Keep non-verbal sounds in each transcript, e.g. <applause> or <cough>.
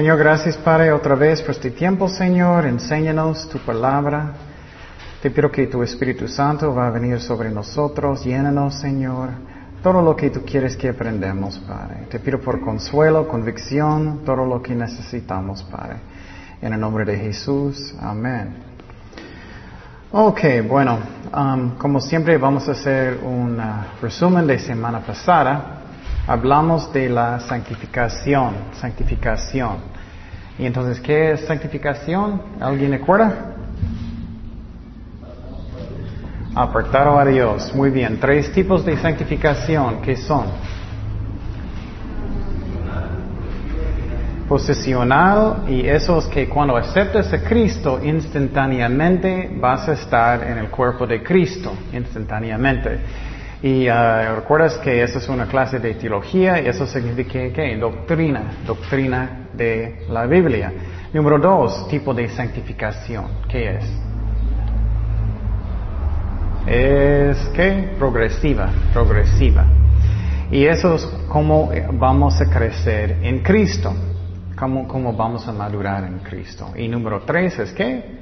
Señor, gracias Padre otra vez por este tiempo, Señor. Enséñanos tu palabra. Te pido que tu Espíritu Santo va a venir sobre nosotros. Llénanos, Señor. Todo lo que tú quieres que aprendamos, Padre. Te pido por consuelo, convicción, todo lo que necesitamos, Padre. En el nombre de Jesús. Amén. Ok, bueno, um, como siempre vamos a hacer un uh, resumen de semana pasada. Hablamos de la santificación, santificación. Y entonces, ¿qué es santificación? ¿Alguien recuerda? Apartado a Dios. Muy bien. Tres tipos de santificación. ¿Qué son? Posesional y eso es que cuando aceptas a Cristo instantáneamente vas a estar en el cuerpo de Cristo, instantáneamente. Y uh, recuerdas que esa es una clase de teología y eso significa que doctrina, doctrina de la Biblia. Número dos, tipo de santificación. ¿Qué es? Es que progresiva, progresiva. Y eso es cómo vamos a crecer en Cristo, cómo, cómo vamos a madurar en Cristo. Y número tres es que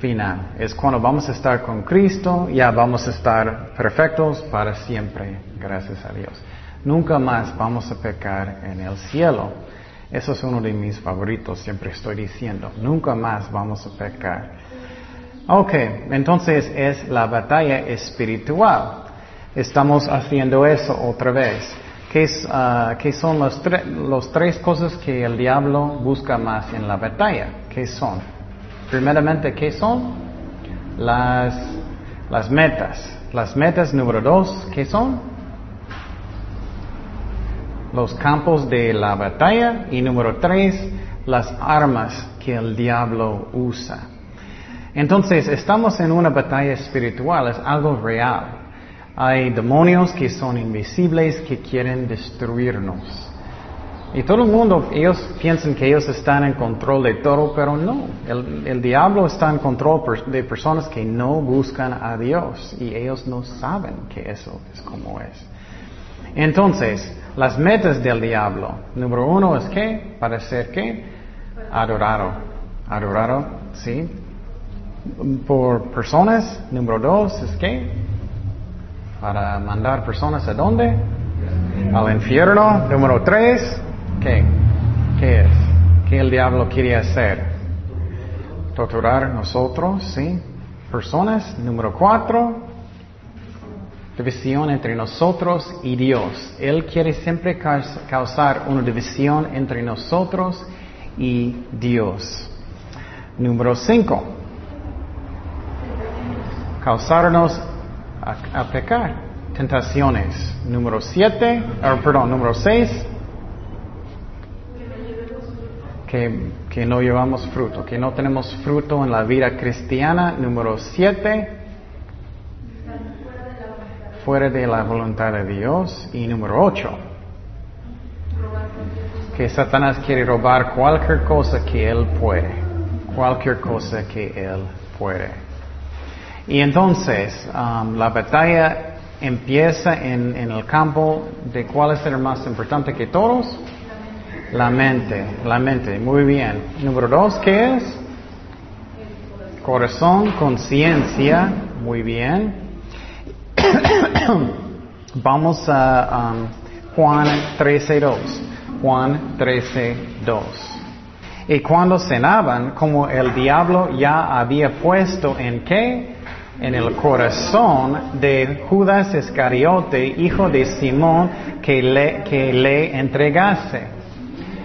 final. Es cuando vamos a estar con Cristo, ya vamos a estar perfectos para siempre, gracias a Dios. Nunca más vamos a pecar en el cielo. Eso es uno de mis favoritos, siempre estoy diciendo. Nunca más vamos a pecar. Ok, entonces es la batalla espiritual. Estamos haciendo eso otra vez. ¿Qué, uh, ¿qué son los tres cosas que el diablo busca más en la batalla? ¿Qué son? Primeramente, ¿qué son? Las, las metas. Las metas número dos, ¿qué son? Los campos de la batalla. Y número tres, las armas que el diablo usa. Entonces, estamos en una batalla espiritual, es algo real. Hay demonios que son invisibles que quieren destruirnos. Y todo el mundo, ellos piensan que ellos están en control de todo, pero no. El, el, diablo está en control de personas que no buscan a Dios y ellos no saben que eso es como es. Entonces, las metas del diablo. Número uno es que, para ser qué? Adorado. Adorado, ¿sí? Por personas. Número dos es que, para mandar personas a dónde? Al infierno. Número tres, ¿Qué? ¿Qué es? ¿Qué el diablo quiere hacer? Torturar nosotros, ¿sí? Personas. Número cuatro, división entre nosotros y Dios. Él quiere siempre causar una división entre nosotros y Dios. Número cinco, causarnos a, a pecar. Tentaciones. Número siete, perdón, número seis, que, que, no llevamos fruto, que no tenemos fruto en la vida cristiana. Número siete, fuera de la voluntad de Dios. Y número ocho, que Satanás quiere robar cualquier cosa que él puede, cualquier cosa que él puede. Y entonces, um, la batalla empieza en, en el campo de cuál es el más importante que todos. La mente, la mente, muy bien. Número dos, ¿qué es? Corazón, conciencia, muy bien. <coughs> Vamos a um, Juan 13.2. Juan 13.2. Y cuando cenaban, como el diablo ya había puesto en qué? En el corazón de Judas Iscariote, hijo de Simón, que le, que le entregase.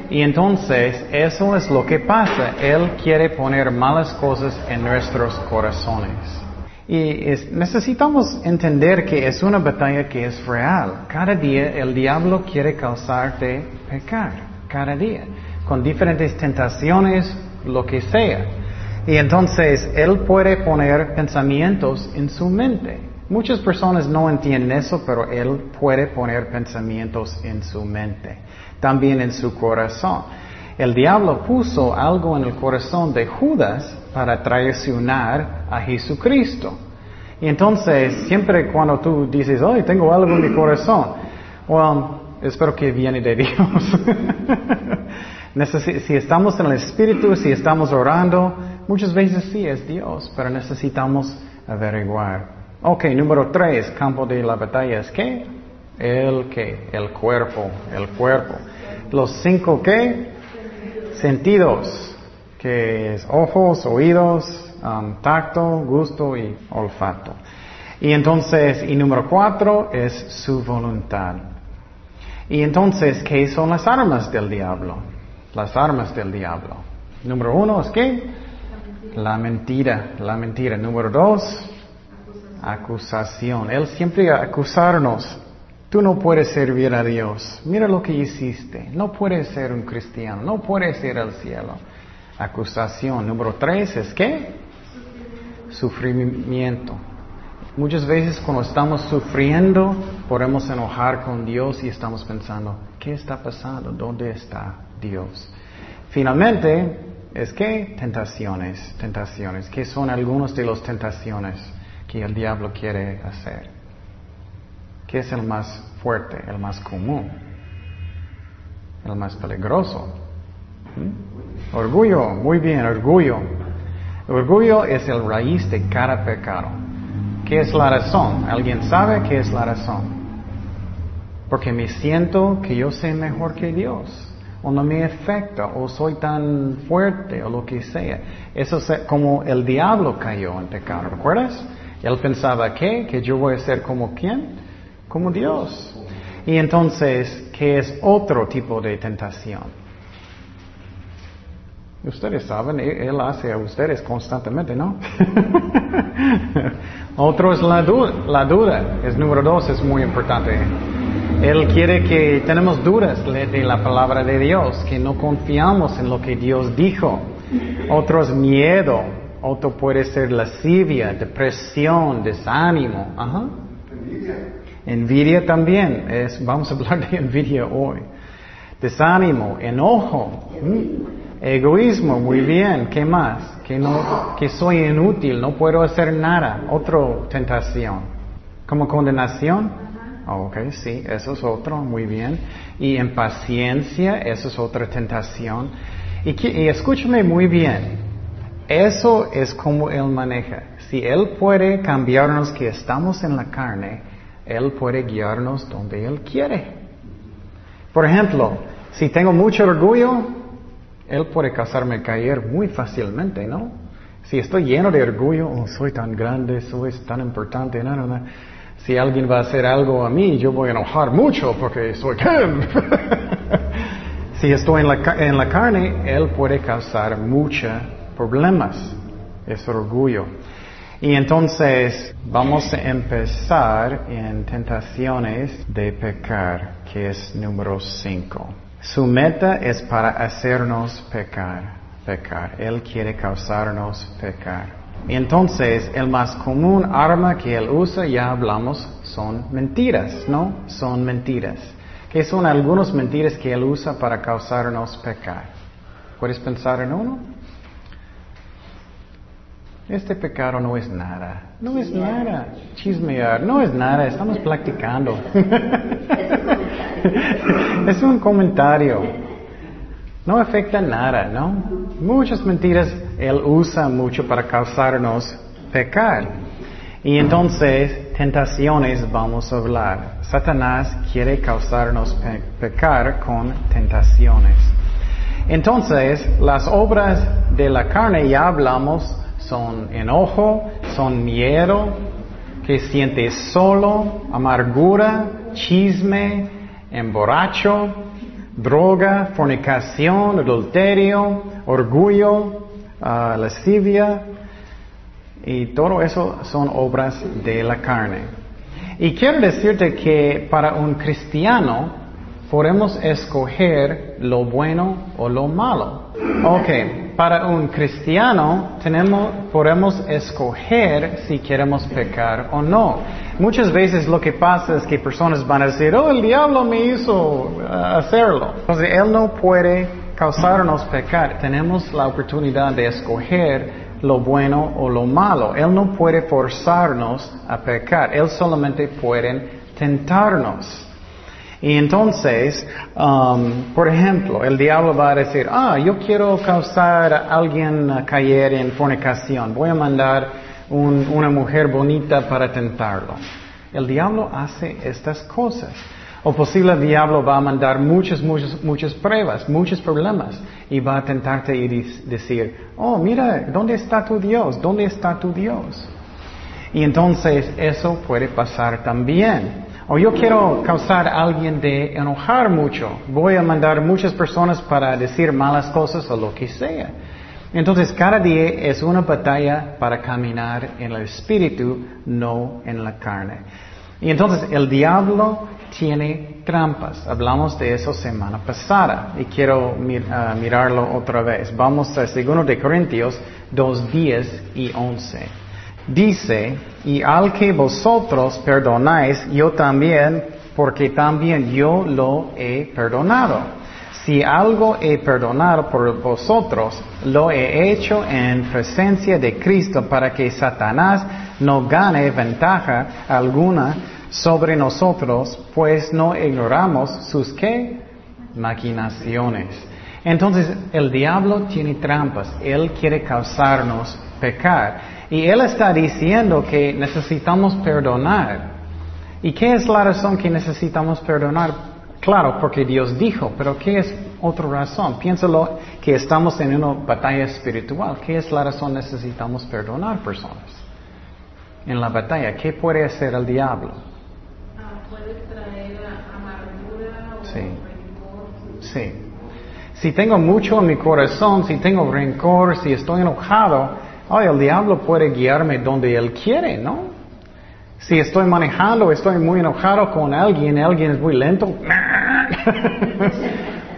Y entonces eso es lo que pasa. Él quiere poner malas cosas en nuestros corazones. Y necesitamos entender que es una batalla que es real. Cada día el diablo quiere causarte pecar. Cada día. Con diferentes tentaciones, lo que sea. Y entonces él puede poner pensamientos en su mente. Muchas personas no entienden eso, pero él puede poner pensamientos en su mente también en su corazón. El diablo puso algo en el corazón de Judas para traicionar a Jesucristo. Y entonces, siempre cuando tú dices, hoy tengo algo en mi corazón, well, espero que viene de Dios. <laughs> si estamos en el Espíritu, si estamos orando, muchas veces sí es Dios, pero necesitamos averiguar. Ok, número tres, campo de la batalla es qué? El qué, el cuerpo, el cuerpo. Los cinco qué? Sentidos, que es ojos, oídos, um, tacto, gusto y olfato. Y entonces, y número cuatro es su voluntad. Y entonces, ¿qué son las armas del diablo? Las armas del diablo. Número uno es qué? La mentira, la mentira. Número dos, acusación. Él siempre acusarnos. Tú no puedes servir a Dios. Mira lo que hiciste. No puedes ser un cristiano. No puedes ir al cielo. Acusación. Número tres es qué? Sufrimiento. Muchas veces cuando estamos sufriendo podemos enojar con Dios y estamos pensando, ¿qué está pasando? ¿Dónde está Dios? Finalmente, es que tentaciones, tentaciones, ¿qué son algunos de las tentaciones que el diablo quiere hacer? ¿Qué es el más fuerte, el más común, el más peligroso? ¿Mm? Orgullo, muy bien, orgullo. Orgullo es el raíz de cada pecado. ¿Qué es la razón? ¿Alguien sabe qué es la razón? Porque me siento que yo sé mejor que Dios, o no me afecta, o soy tan fuerte, o lo que sea. Eso es como el diablo cayó en pecado, ¿recuerdas? Él pensaba que, que yo voy a ser como quién? Como Dios. Y entonces, ¿qué es otro tipo de tentación? Ustedes saben, Él hace a ustedes constantemente, ¿no? <laughs> Otro es la duda, la duda, es número dos, es muy importante. Él quiere que tenemos dudas de la palabra de Dios, que no confiamos en lo que Dios dijo. Otro es miedo, otro puede ser lascivia, depresión, desánimo. Ajá. Envidia. Envidia también, es, vamos a hablar de envidia hoy. Desánimo, enojo. Egoísmo, muy bien. ¿Qué más? Que no, que soy inútil, no puedo hacer nada. Otra tentación. ¿Como condenación? ok, sí, eso es otro, muy bien. Y impaciencia, eso es otra tentación. Y, y escúchame muy bien. Eso es como Él maneja. Si Él puede cambiarnos que estamos en la carne, Él puede guiarnos donde Él quiere. Por ejemplo, si tengo mucho orgullo, él puede causarme caer muy fácilmente, ¿no? Si estoy lleno de orgullo, oh, soy tan grande, soy tan importante, no, no, no. Si alguien va a hacer algo a mí, yo voy a enojar mucho porque soy Ken. <laughs> si estoy en la, en la carne, él puede causar muchos problemas. Es orgullo. Y entonces vamos a empezar en tentaciones de pecar, que es número 5. Su meta es para hacernos pecar, pecar. Él quiere causarnos pecar. Y entonces, el más común arma que él usa, ya hablamos, son mentiras, ¿no? Son mentiras. ¿Qué son algunas mentiras que él usa para causarnos pecar? ¿Puedes pensar en uno? Este pecado no es nada. No es nada. Chismear. No es nada. Estamos practicando. <laughs> es un comentario. No afecta nada, ¿no? Muchas mentiras él usa mucho para causarnos pecar. Y entonces, tentaciones vamos a hablar. Satanás quiere causarnos pecar con tentaciones. Entonces, las obras de la carne ya hablamos son enojo, son miedo, que sientes solo, amargura, chisme, emborracho, droga, fornicación, adulterio, orgullo, uh, lascivia, y todo eso son obras de la carne. Y quiero decirte que para un cristiano podemos escoger lo bueno o lo malo. Ok, para un cristiano tenemos, podemos escoger si queremos pecar o no. Muchas veces lo que pasa es que personas van a decir, oh, el diablo me hizo uh, hacerlo. Entonces, Él no puede causarnos pecar. Tenemos la oportunidad de escoger lo bueno o lo malo. Él no puede forzarnos a pecar. Él solamente puede tentarnos. Y entonces, um, por ejemplo, el diablo va a decir, ah, yo quiero causar a alguien a caer en fornicación, voy a mandar una mujer bonita para tentarlo. El diablo hace estas cosas. O posible el diablo va a mandar muchas, muchas, muchas pruebas, muchos problemas y va a tentarte y decir, oh, mira, ¿dónde está tu Dios? ¿Dónde está tu Dios? Y entonces eso puede pasar también. O yo quiero causar a alguien de enojar mucho. Voy a mandar muchas personas para decir malas cosas o lo que sea. Entonces cada día es una batalla para caminar en el espíritu, no en la carne. Y entonces el diablo tiene trampas. Hablamos de eso semana pasada y quiero ah, mirarlo otra vez. Vamos a 2 de Corintios 2, 10 y 11. Dice, y al que vosotros perdonáis, yo también, porque también yo lo he perdonado. Si algo he perdonado por vosotros, lo he hecho en presencia de Cristo para que Satanás no gane ventaja alguna sobre nosotros, pues no ignoramos sus qué? Maquinaciones. Entonces, el diablo tiene trampas. Él quiere causarnos pecar. Y Él está diciendo que necesitamos perdonar. ¿Y qué es la razón que necesitamos perdonar? Claro, porque Dios dijo, pero ¿qué es otra razón? Piénsalo que estamos en una batalla espiritual. ¿Qué es la razón necesitamos perdonar personas? En la batalla, ¿qué puede hacer el diablo? Ah, puede traer amargura o rencor. Sí. Si tengo mucho en mi corazón, si tengo rencor, si estoy enojado, El diablo puede guiarme donde él quiere, ¿no? Si estoy manejando, estoy muy enojado con alguien, alguien es muy lento, <laughs>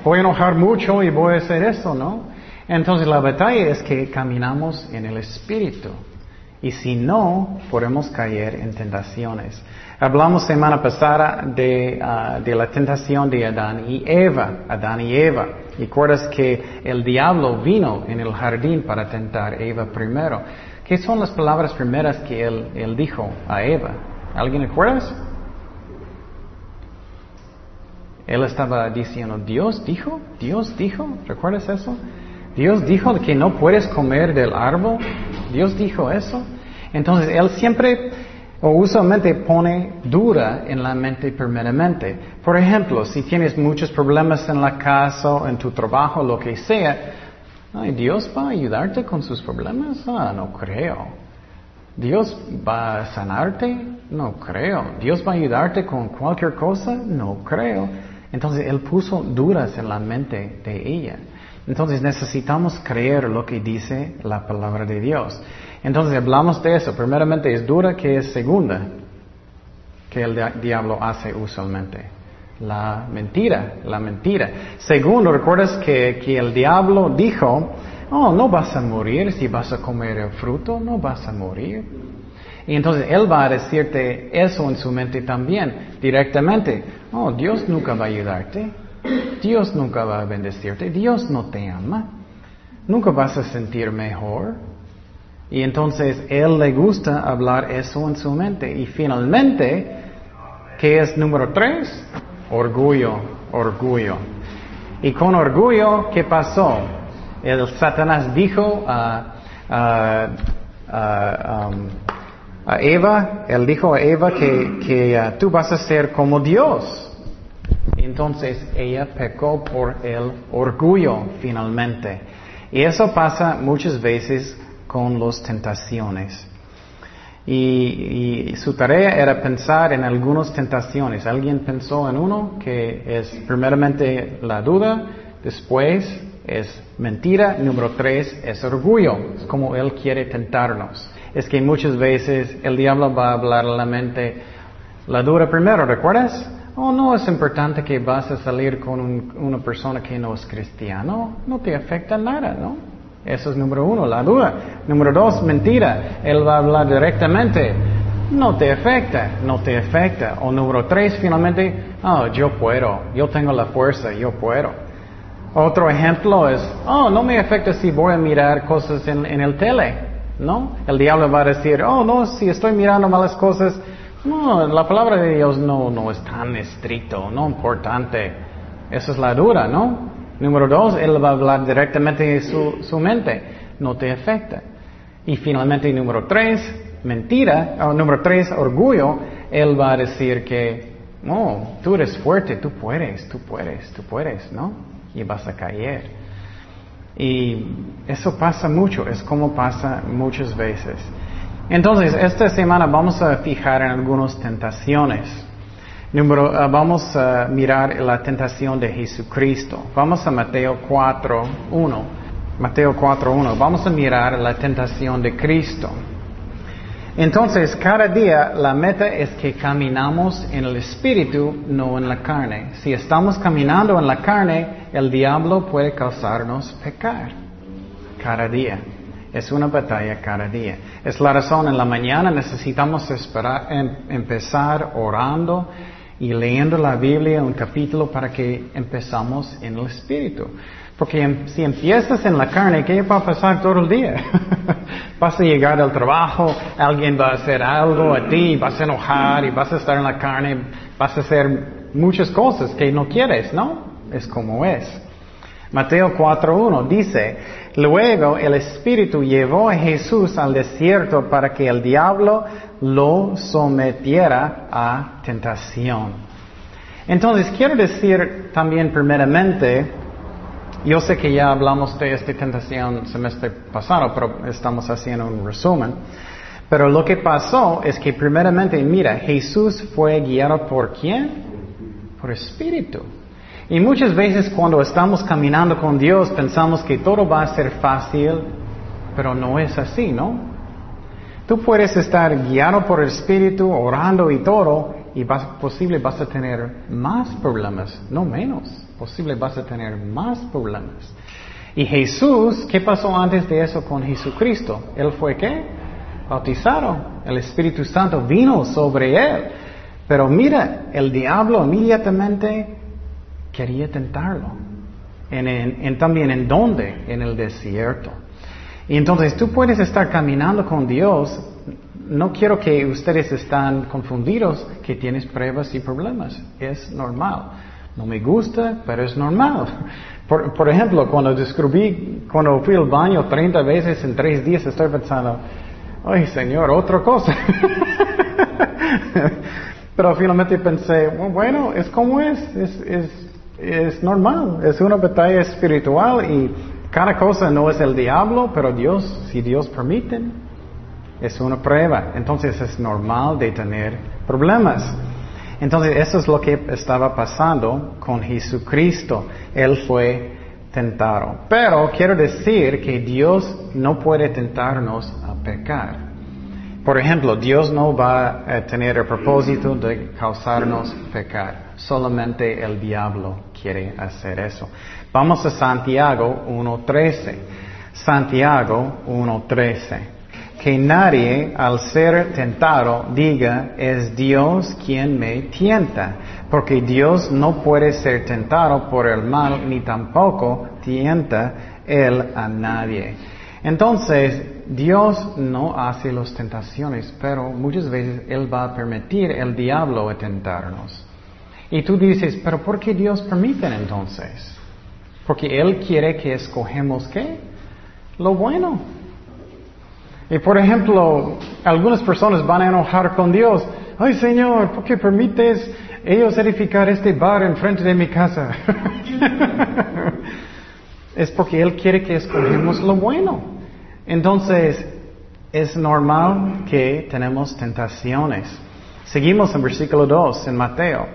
voy a enojar mucho y voy a hacer eso, ¿no? Entonces la batalla es que caminamos en el Espíritu. Y si no, podemos caer en tentaciones. Hablamos semana pasada de, ah, la tentación de Adán y Eva, Adán y Eva. Y acuerdas que el diablo vino en el jardín para tentar a Eva primero. ¿Qué son las palabras primeras que él, él dijo a Eva? ¿Alguien recuerdas? Él estaba diciendo, Dios dijo, Dios dijo, ¿recuerdas eso? Dios dijo que no puedes comer del árbol. Dios dijo eso. Entonces, Él siempre o usualmente pone dura en la mente primeramente. Por ejemplo, si tienes muchos problemas en la casa, en tu trabajo, lo que sea, ¿Dios va a ayudarte con sus problemas? Ah, no creo. ¿Dios va a sanarte? No creo. ¿Dios va a ayudarte con cualquier cosa? No creo. Entonces Él puso duras en la mente de ella. Entonces necesitamos creer lo que dice la palabra de Dios. Entonces hablamos de eso. Primeramente es dura que es segunda que el diablo hace usualmente. La mentira, la mentira. Segundo, recuerdas que, que el diablo dijo, oh, no vas a morir si vas a comer el fruto, no vas a morir. Y entonces Él va a decirte eso en su mente también, directamente. Oh, Dios nunca va a ayudarte. Dios nunca va a bendecirte. Dios no te ama. Nunca vas a sentir mejor. Y entonces Él le gusta hablar eso en su mente. Y finalmente, ¿qué es número tres? Orgullo, orgullo. Y con orgullo, ¿qué pasó? El Satanás dijo a, um, Eva, él dijo a Eva que, que uh, tú vas a ser como Dios. Entonces ella pecó por el orgullo finalmente. Y eso pasa muchas veces con las tentaciones. Y, su tarea era pensar en algunas tentaciones. Alguien pensó en uno que es primeramente la duda, después es mentira, número tres es orgullo, es como él quiere tentarnos. Es que muchas veces el diablo va a hablar a la mente la duda primero, ¿recuerdas? Oh, no es importante que vas a salir con una persona que no es cristiano, no te afecta nada, ¿no? Eso es número uno, la duda. Número dos, mentira. Él va a hablar directamente. No te afecta, no te afecta. O número tres, finalmente, oh, yo puedo, yo tengo la fuerza, yo puedo. Otro ejemplo es, oh, no me afecta si voy a mirar cosas en, en el tele, ¿no? El diablo va a decir, oh, no, si estoy mirando malas cosas, No, la palabra de Dios no, no es tan estricto, no importante. Esa es la dura, ¿no? Número dos, Él va a hablar directamente de su, su mente, no te afecta. Y finalmente, número tres, mentira, o número tres, orgullo, Él va a decir que, no, tú eres fuerte, tú puedes, tú puedes, tú puedes, ¿no? Y vas a caer. Y eso pasa mucho, es como pasa muchas veces. Entonces, esta semana vamos a fijar en algunas tentaciones. Ah, vamos a mirar la tentación de Jesucristo. Vamos a Mateo 4.1. Mateo 4.1. Vamos a mirar la tentación de Cristo. Entonces, cada día la meta es que caminamos en el Espíritu, no en la carne. Si estamos caminando en la carne, el diablo puede causarnos pecar. Cada día. Es una batalla cada día. Es la razón en la mañana necesitamos esperar, em, empezar orando y leyendo la Biblia un capítulo para que empezamos en el Espíritu. Porque em, si empiezas en la carne, ¿qué va a pasar todo el día? <laughs> vas a llegar al trabajo, alguien va a hacer algo a ti, vas a enojar y vas a estar en la carne, vas a hacer muchas cosas que no quieres, ¿no? Es como es. Mateo 4.1 dice, luego el Espíritu llevó a Jesús al desierto para que el diablo lo sometiera a tentación. Entonces, quiero decir también primeramente, yo sé que ya hablamos de esta tentación semestre pasado, pero estamos haciendo un resumen. Pero lo que pasó es que primeramente, mira, Jesús fue guiado por quién? Por Espíritu. Y muchas veces cuando estamos caminando con Dios pensamos que todo va a ser fácil, pero no es así, ¿no? Tú puedes estar guiado por el Espíritu, orando y todo, y vas, posible vas a tener más problemas, no menos. Posible vas a tener más problemas. Y Jesús, ¿qué pasó antes de eso con Jesucristo? Él fue qué? Bautizado. El Espíritu Santo vino sobre él. Pero mira, el diablo inmediatamente quería tentarlo. En, también en dónde? En el desierto. Y entonces tú puedes estar caminando con Dios. No quiero que ustedes estén confundidos que tienes pruebas y problemas. Es normal. No me gusta, pero es normal. Por, por ejemplo, cuando descubrí, cuando fui al baño 30 veces en tres días, estoy pensando, ay Señor, otra cosa. <laughs> pero finalmente pensé, bueno, es como es, es, es es normal, es una batalla espiritual y cada cosa no es el diablo, pero Dios, si Dios permite, es una prueba. Entonces es normal de tener problemas. Entonces eso es lo que estaba pasando con Jesucristo. Él fue tentado. Pero quiero decir que Dios no puede tentarnos a pecar. Por ejemplo, Dios no va a tener el propósito de causarnos pecar. Solamente el diablo quiere hacer eso. Vamos a Santiago 1.13. Santiago 1.13. Que nadie al ser tentado diga es Dios quien me tienta, porque Dios no puede ser tentado por el mal ni tampoco tienta él a nadie. Entonces, Dios no hace las tentaciones, pero muchas veces Él va a permitir el diablo a tentarnos. Y tú dices, pero ¿por qué Dios permite entonces? Porque Él quiere que escogemos qué? Lo bueno. Y por ejemplo, algunas personas van a enojar con Dios. Ay Señor, ¿por qué permites ellos edificar este bar enfrente de mi casa? <laughs> es porque Él quiere que escogemos lo bueno. Entonces, es normal que tenemos tentaciones. Seguimos en versículo 2 en Mateo.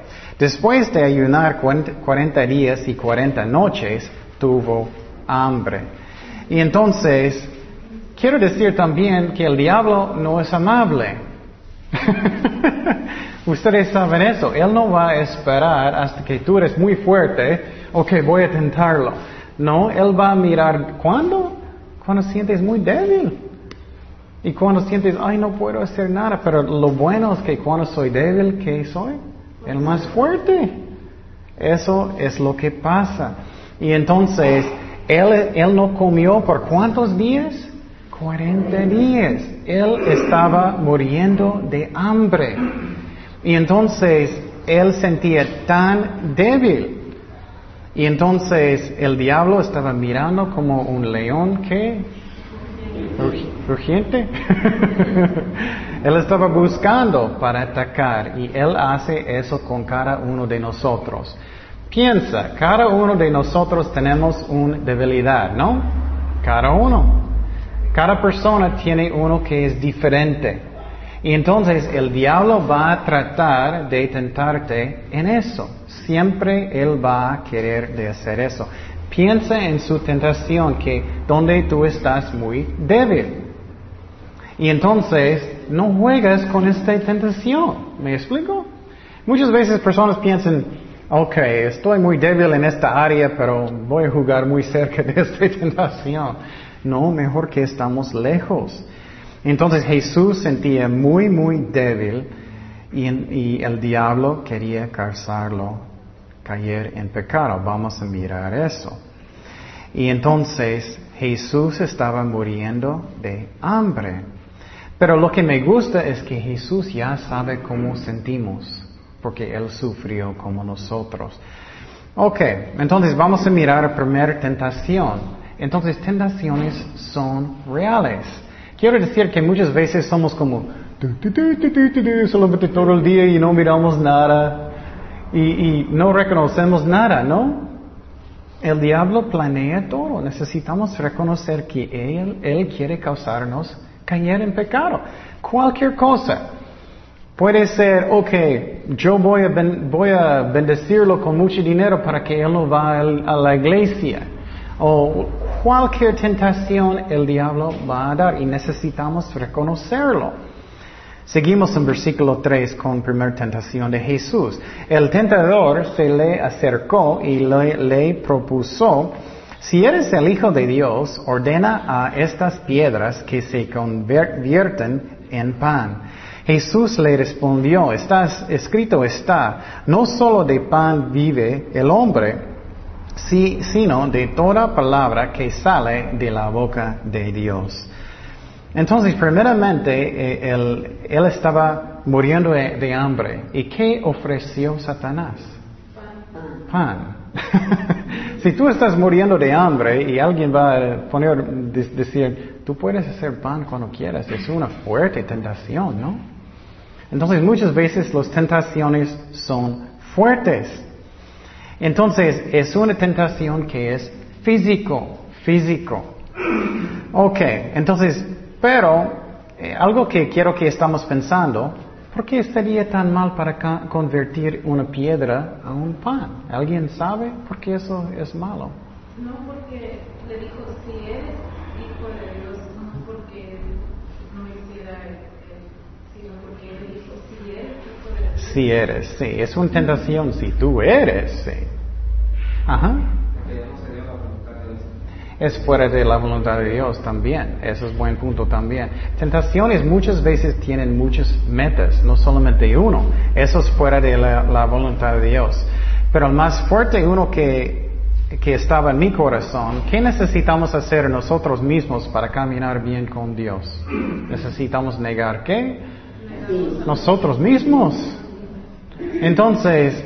Después de ayunar 40 días y 40 noches, tuvo hambre. Y entonces, quiero decir también que el diablo no es amable. <laughs> Ustedes saben eso. Él no va a esperar hasta que tú eres muy fuerte, ok, voy a tentarlo. No, Él va a mirar, ¿cuándo? Cuando sientes muy débil. Y cuando sientes, ay, no puedo hacer nada. Pero lo bueno es que cuando soy débil, ¿qué soy? El más fuerte. Eso es lo que pasa. Y entonces, él, él no comió por cuántos días? 40 días. Él estaba muriendo de hambre. Y entonces él sentía tan débil. Y entonces el diablo estaba mirando como un león que rugiente. <laughs> él estaba buscando para atacar y él hace eso con cada uno de nosotros. Piensa, cada uno de nosotros tenemos una debilidad, ¿no? Cada uno. Cada persona tiene uno que es diferente. Y entonces el diablo va a tratar de tentarte en eso. Siempre él va a querer de hacer eso. Piensa en su tentación que donde tú estás muy débil. Y entonces no juegas con esta tentación. ¿Me explico? Muchas veces personas piensan, ok, estoy muy débil en esta área, pero voy a jugar muy cerca de esta tentación. No, mejor que estamos lejos. Entonces Jesús sentía muy, muy débil y, el diablo quería causarlo caer en pecado. Vamos a mirar eso. Y entonces Jesús estaba muriendo de hambre. Pero lo que me gusta es que Jesús ya sabe cómo sentimos, porque Él sufrió como nosotros. Ok, entonces vamos a mirar la primera tentación. Entonces, tentaciones son reales. Quiero decir que muchas veces somos como solamente todo el día y no miramos nada y, no reconocemos nada, ¿no? El diablo planea todo. Necesitamos reconocer que él, él quiere causarnos caer en pecado. Cualquier cosa. Puede ser, ok, yo voy a, voy a bendecirlo con mucho dinero para que él no vaya a la iglesia. O cualquier tentación el diablo va a dar y necesitamos reconocerlo. Seguimos en versículo 3 con primera tentación de Jesús. El tentador se le acercó y le, le propuso, si eres el Hijo de Dios, ordena a estas piedras que se convierten en pan. Jesús le respondió, estás, escrito está, no solo de pan vive el hombre, sino de toda palabra que sale de la boca de Dios. Entonces, primeramente, eh, él, estaba muriendo de, hambre. ¿Y qué ofreció Satanás? Pan. <laughs> si tú estás muriendo de hambre y alguien va a poner, decir, tú puedes hacer pan cuando quieras, es una fuerte tentación, ¿no? Entonces, muchas veces las tentaciones son fuertes. Entonces, es una tentación que es físico, físico. Ok, entonces, pero eh, algo que quiero que estamos pensando, ¿por qué sería tan mal para convertir una piedra a un pan? ¿Alguien sabe por qué eso es malo? No, porque le dijo, si eres hijo de Dios, no porque no hiciera, sino porque él dijo, si eres hijo de Dios. Si eres, sí, es una tentación si tú eres, sí. Ajá. Es fuera de la voluntad de Dios también. Eso es buen punto también. Tentaciones muchas veces tienen muchas metas, no solamente uno. Eso es fuera de la, voluntad de Dios. Pero el más fuerte uno que, que estaba en mi corazón, ¿qué necesitamos hacer nosotros mismos para caminar bien con Dios? Necesitamos negar qué? Nosotros mismos. Entonces,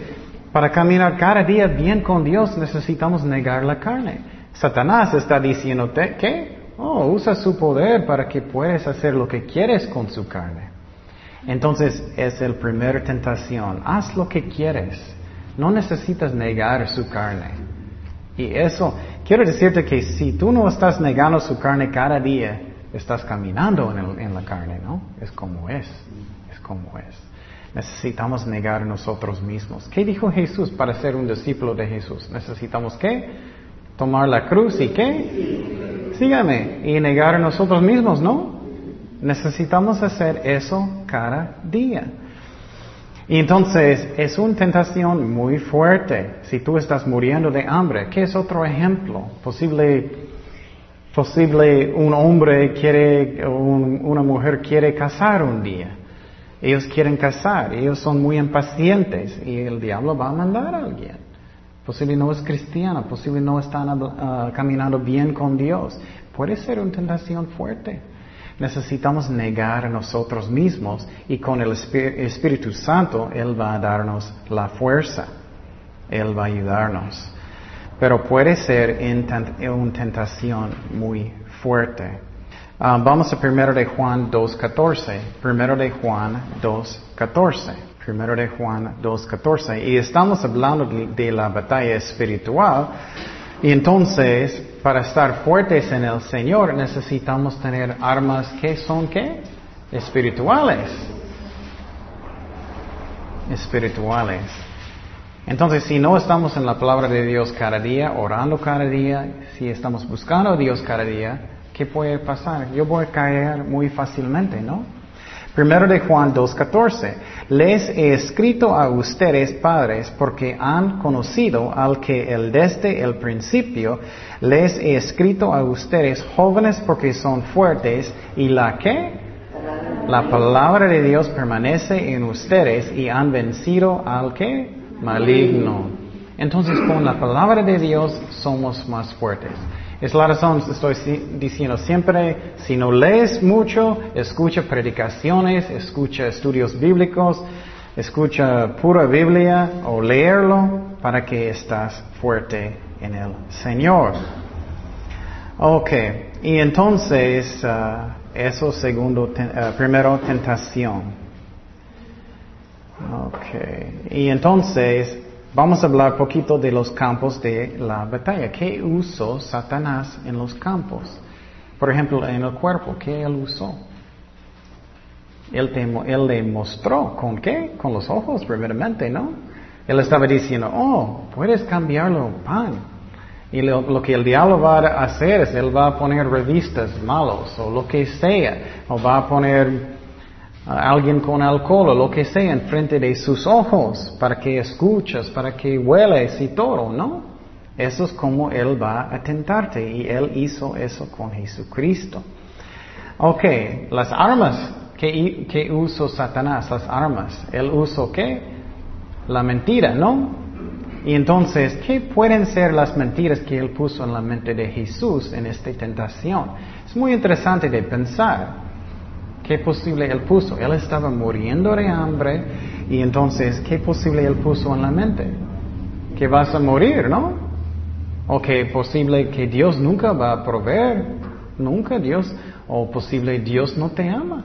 para caminar cada día bien con Dios necesitamos negar la carne. Satanás está diciéndote que, oh, usa su poder para que puedas hacer lo que quieres con su carne. Entonces es el primer tentación. Haz lo que quieres. No necesitas negar su carne. Y eso, quiero decirte que si tú no estás negando su carne cada día, estás caminando en, en la carne, ¿no? Es como es. Es como es. Necesitamos negar nosotros mismos. ¿Qué dijo Jesús para ser un discípulo de Jesús? Necesitamos qué? Tomar la cruz y qué? Sígame. Y negar a nosotros mismos, ¿no? Necesitamos hacer eso cada día. Y entonces es una tentación muy fuerte. Si tú estás muriendo de hambre, ¿qué es otro ejemplo? Posible, posible un hombre quiere, una mujer quiere casar un día. Ellos quieren casar, ellos son muy impacientes y el diablo va a mandar a alguien. Posible no es cristiano, posible no están ah, caminando bien con Dios. Puede ser una tentación fuerte. necesitamos negar a nosotros mismos y con el Espíritu Santo Él va a darnos la fuerza. Él va a ayudarnos. Pero puede ser una tentación muy fuerte. Ah, vamos a primero de Juan 2.14. Primero de Juan 2.14. Primero de Juan 2.14. Y estamos hablando de la batalla espiritual. Y entonces, para estar fuertes en el Señor, necesitamos tener armas que son qué? Espirituales. Espirituales. Entonces, si no estamos en la palabra de Dios cada día, orando cada día, si estamos buscando a Dios cada día, ¿qué puede pasar? Yo voy a caer muy fácilmente, ¿no? Primero de Juan 2.14. Les he escrito a ustedes, padres, porque han conocido al que el desde el principio. Les he escrito a ustedes, jóvenes, porque son fuertes. ¿Y la qué? La palabra de Dios permanece en ustedes y han vencido al que? Maligno. Entonces, con la palabra de Dios somos más fuertes. Es la razón, estoy diciendo siempre, si no lees mucho, escucha predicaciones, escucha estudios bíblicos, escucha pura Biblia o leerlo para que estás fuerte en el Señor. Ok, y entonces, uh, eso segundo, uh, primero tentación. Ok, y entonces, Vamos a hablar poquito de los campos de la batalla. ¿Qué usó Satanás en los campos? Por ejemplo, en el cuerpo, ¿qué él usó? Él, te, él le mostró con qué? Con los ojos, primeramente, ¿no? Él estaba diciendo, oh, puedes cambiarlo pan. Y lo, lo, que el diablo va a hacer es, él va a poner revistas malos o lo que sea, o va a poner alguien con alcohol o lo que sea en frente de sus ojos para que escuches, para que hueles y todo, ¿no? Eso es como Él va a tentarte y Él hizo eso con Jesucristo. Ok, las armas que, que usó Satanás, las armas, Él usó qué? La mentira, ¿no? Y entonces, ¿qué pueden ser las mentiras que Él puso en la mente de Jesús en esta tentación? Es muy interesante de pensar. ¿Qué posible él puso? Él estaba muriendo de hambre y entonces, ¿qué posible él puso en la mente? Que vas a morir, ¿no? O que posible que Dios nunca va a proveer, nunca Dios, o posible Dios no te ama.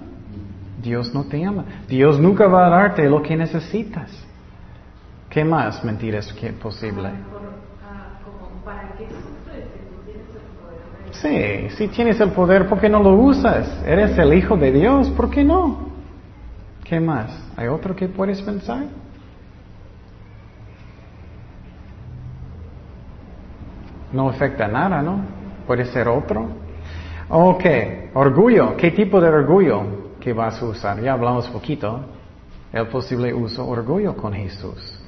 Dios no te ama. Dios nunca va a darte lo que necesitas. ¿Qué más mentiras que posible? Sí, si tienes el poder, ¿por qué no lo usas? Eres el Hijo de Dios, ¿por qué no? ¿Qué más? ¿Hay otro que puedes pensar? No afecta nada, ¿no? Puede ser otro. Ok, orgullo. ¿Qué tipo de orgullo que vas a usar? Ya hablamos poquito. El posible uso orgullo con Jesús.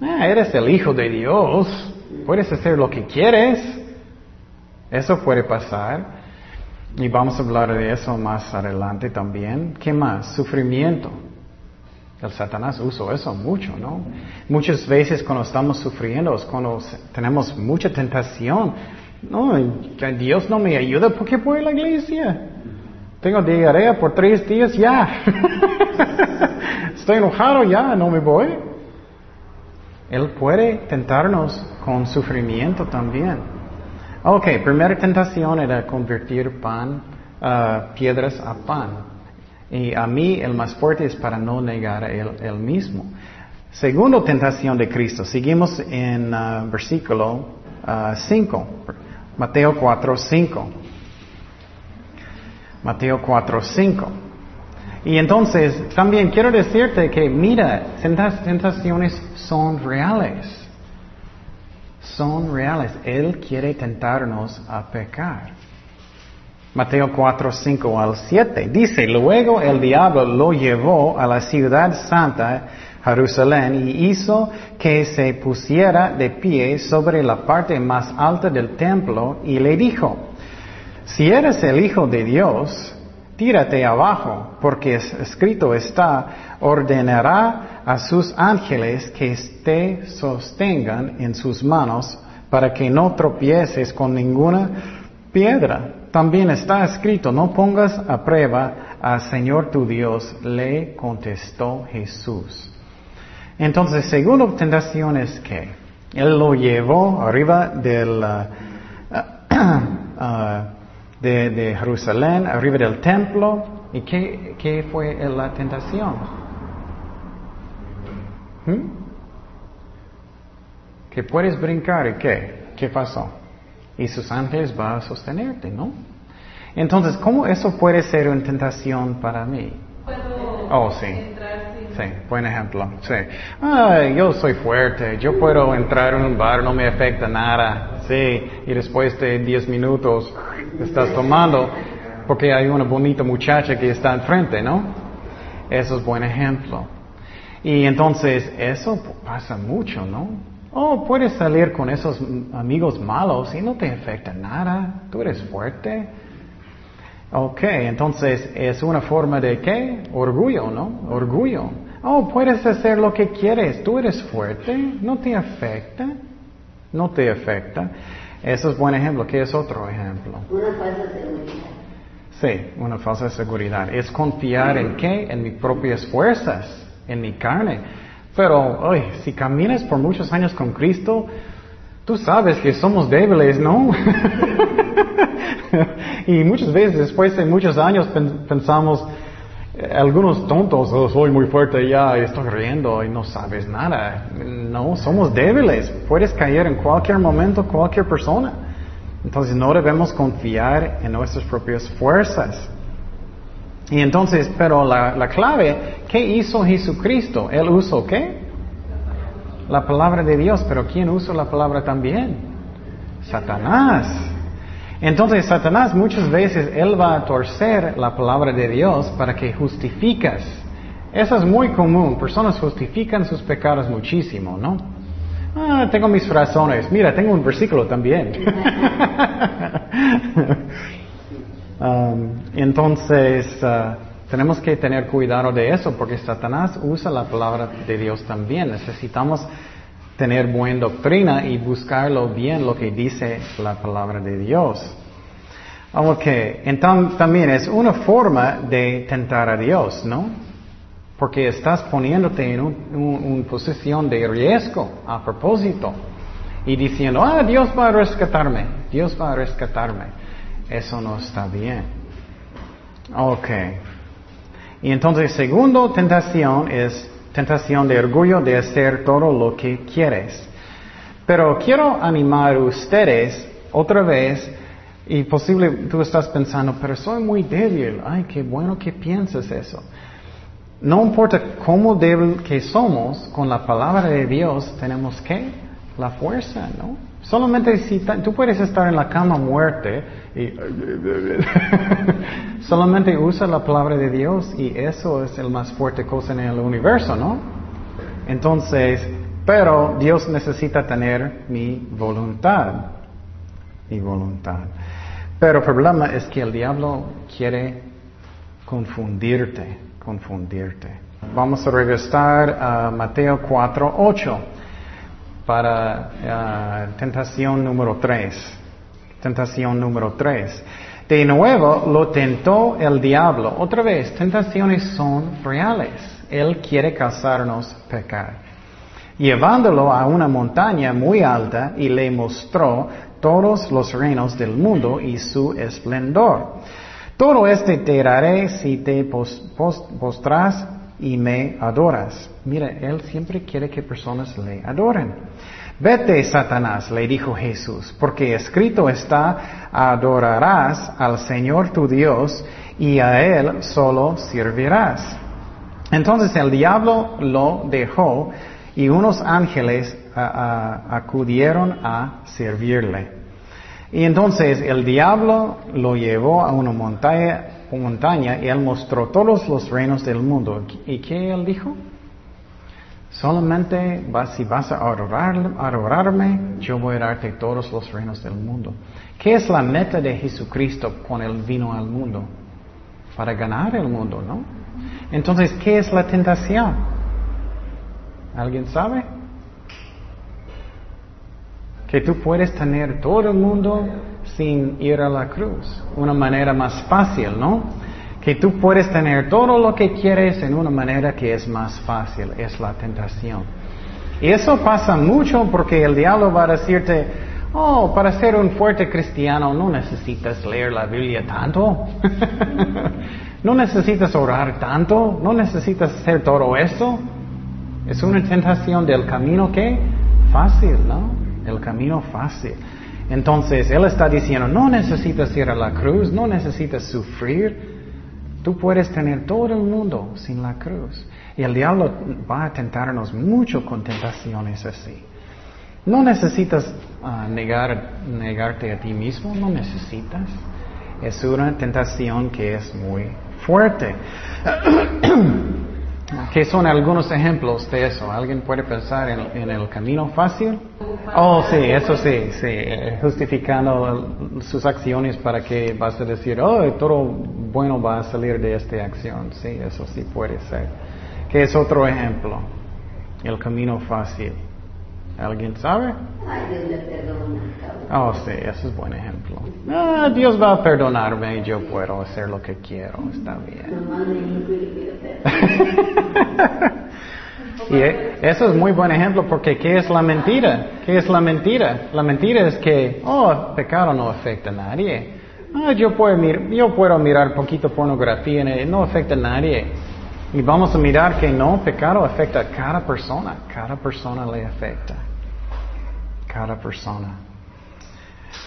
Ah, eres el Hijo de Dios. Puedes hacer lo que quieres. Eso puede pasar. Y vamos a hablar de eso más adelante también. ¿Qué más? Sufrimiento. El Satanás usa eso mucho, ¿no? Muchas veces cuando estamos sufriendo, cuando tenemos mucha tentación, no, Dios no me ayuda, ¿por qué voy a la iglesia? Tengo diarrea por tres días, ya. <laughs> Estoy enojado, ya, no me voy. Él puede tentarnos con sufrimiento también. Ok, primera tentación era convertir pan, uh, piedras a pan. Y a mí el más fuerte es para no negar a él, mismo. Segunda tentación de Cristo. Seguimos en uh, versículo 5. Uh, Mateo 4, 5. Mateo 4, 5. Y entonces, también quiero decirte que, mira, tentaciones son reales son reales. Él quiere tentarnos a pecar. Mateo 4, 5 al 7 dice, luego el diablo lo llevó a la ciudad santa, Jerusalén, y hizo que se pusiera de pie sobre la parte más alta del templo y le dijo, si eres el Hijo de Dios, tírate abajo, porque escrito está, ordenará a sus ángeles que te sostengan en sus manos para que no tropieces con ninguna piedra. también está escrito, no pongas a prueba al Señor tu Dios, le contestó Jesús. Entonces, segunda tentación es que Él lo llevó arriba del, <clears throat> de, de, Jerusalén, arriba del templo. ¿Y qué, qué fue la tentación? ¿Mm? Que puedes brincar y qué? ¿Qué pasó? Y sus ángeles van a sostenerte, ¿no? Entonces, ¿cómo eso puede ser una tentación para mí? Oh, sí. Sí, buen ejemplo. Sí. yo soy fuerte, yo puedo entrar en un bar, no me afecta nada. Sí, y después de 10 minutos estás tomando porque hay una bonita muchacha que está enfrente, ¿no? Eso es buen ejemplo. Y entonces eso pasa mucho, ¿no? Oh, puedes salir con esos amigos malos y no te afecta nada. Tú eres fuerte. Ok, entonces es una forma de qué? Orgullo, ¿no? Orgullo. Oh, puedes hacer lo que quieres. Tú eres fuerte. No te afecta. No te afecta. Eso es buen ejemplo. ¿Qué es otro ejemplo? Una falsa seguridad. Sí, una falsa seguridad. Es confiar en qué? En mis propias fuerzas, en mi carne. Pero, ay, si caminas por muchos años con Cristo, tú sabes que somos débiles, ¿no? <laughs> y muchas veces después de muchos años pensamos, algunos tontos, oh, soy muy fuerte ya, estoy riendo y no sabes nada. No, somos débiles. Puedes caer en cualquier momento, cualquier persona. Entonces no debemos confiar en nuestras propias fuerzas. Y entonces, pero la, la clave, ¿qué hizo Jesucristo? Él usó qué? La palabra de Dios, pero ¿quién usó la palabra también? Satanás. Entonces Satanás muchas veces él va a torcer la palabra de Dios para que justificas. Eso es muy común. Personas justifican sus pecados muchísimo, ¿no? Ah, tengo mis razones. Mira, tengo un versículo también. <laughs> Um, entonces, uh, tenemos que tener cuidado de eso porque Satanás usa la palabra de Dios también. Necesitamos tener buena doctrina y buscarlo bien lo que dice la palabra de Dios. Ok, entonces también es una forma de tentar a Dios, ¿no? Porque estás poniéndote en una posición de riesgo a propósito y diciendo, ah, Dios va a rescatarme, Dios va a rescatarme. Eso no está bien. Ok. Y entonces, segundo tentación es tentación de orgullo de hacer todo lo que quieres. Pero quiero animar a ustedes otra vez, y posible tú estás pensando, pero soy muy débil, ay, qué bueno que piensas eso. No importa cómo débil que somos, con la palabra de Dios tenemos que la fuerza, ¿no? Solamente si tú puedes estar en la cama muerte y <laughs> solamente usa la palabra de Dios y eso es el más fuerte cosa en el universo, ¿no? Entonces, pero Dios necesita tener mi voluntad, mi voluntad. Pero el problema es que el diablo quiere confundirte, confundirte. Vamos a regresar a Mateo 4, 8 para ah, tentación número 3. Tentación número 3. De nuevo lo tentó el diablo. Otra vez, tentaciones son reales. Él quiere causarnos pecar. Llevándolo a una montaña muy alta y le mostró todos los reinos del mundo y su esplendor. Todo este te daré si te postras y me adoras. Mira, Él siempre quiere que personas le adoren. Vete, Satanás, le dijo Jesús, porque escrito está, adorarás al Señor tu Dios y a Él solo servirás. Entonces el diablo lo dejó y unos ángeles acudieron a servirle. Y entonces el diablo lo llevó a una montaña montaña y él mostró todos los reinos del mundo. ¿Y qué él dijo? Solamente si vas a adorarme, yo voy a darte todos los reinos del mundo. ¿Qué es la meta de Jesucristo cuando Él vino al mundo? Para ganar el mundo, ¿no? Entonces, ¿qué es la tentación? ¿Alguien sabe? Que tú puedes tener todo el mundo sin ir a la cruz. Una manera más fácil, ¿no? Que tú puedes tener todo lo que quieres en una manera que es más fácil, es la tentación. Y eso pasa mucho porque el diablo va a decirte, oh, para ser un fuerte cristiano no necesitas leer la Biblia tanto, <laughs> no necesitas orar tanto, no necesitas hacer todo esto. Es una tentación del camino que fácil, ¿no? El camino fácil. Entonces, Él está diciendo, no necesitas ir a la cruz, no necesitas sufrir. Tú puedes tener todo el mundo sin la cruz. Y el diablo va a tentarnos mucho con tentaciones así. No necesitas ah, negar, negarte a ti mismo, no necesitas. Es una tentación que es muy fuerte. <clears throat> ¿Qué son algunos ejemplos de eso? ¿Alguien puede pensar en, el camino fácil? Oh, sí, eso sí, sí, justificando sus acciones para que vas a decir, oh, todo bueno va a salir de esta acción. Sí, eso sí puede ser. ¿Qué es otro ejemplo? El camino fácil. ¿Alguien sabe? Oh, sí, ese es buen ejemplo. Ah, Dios va a perdonarme y yo puedo hacer lo que quiero, está bien. <laughs> y eh, eso es muy buen ejemplo porque ¿qué es la mentira? ¿Qué es la mentira? La mentira es que, oh, pecado no afecta a nadie. Ah, yo, puedo mir yo puedo mirar poquito pornografía y no afecta a nadie. Y vamos a mirar que no, pecado afecta a cada persona, cada persona le afecta. Cada persona.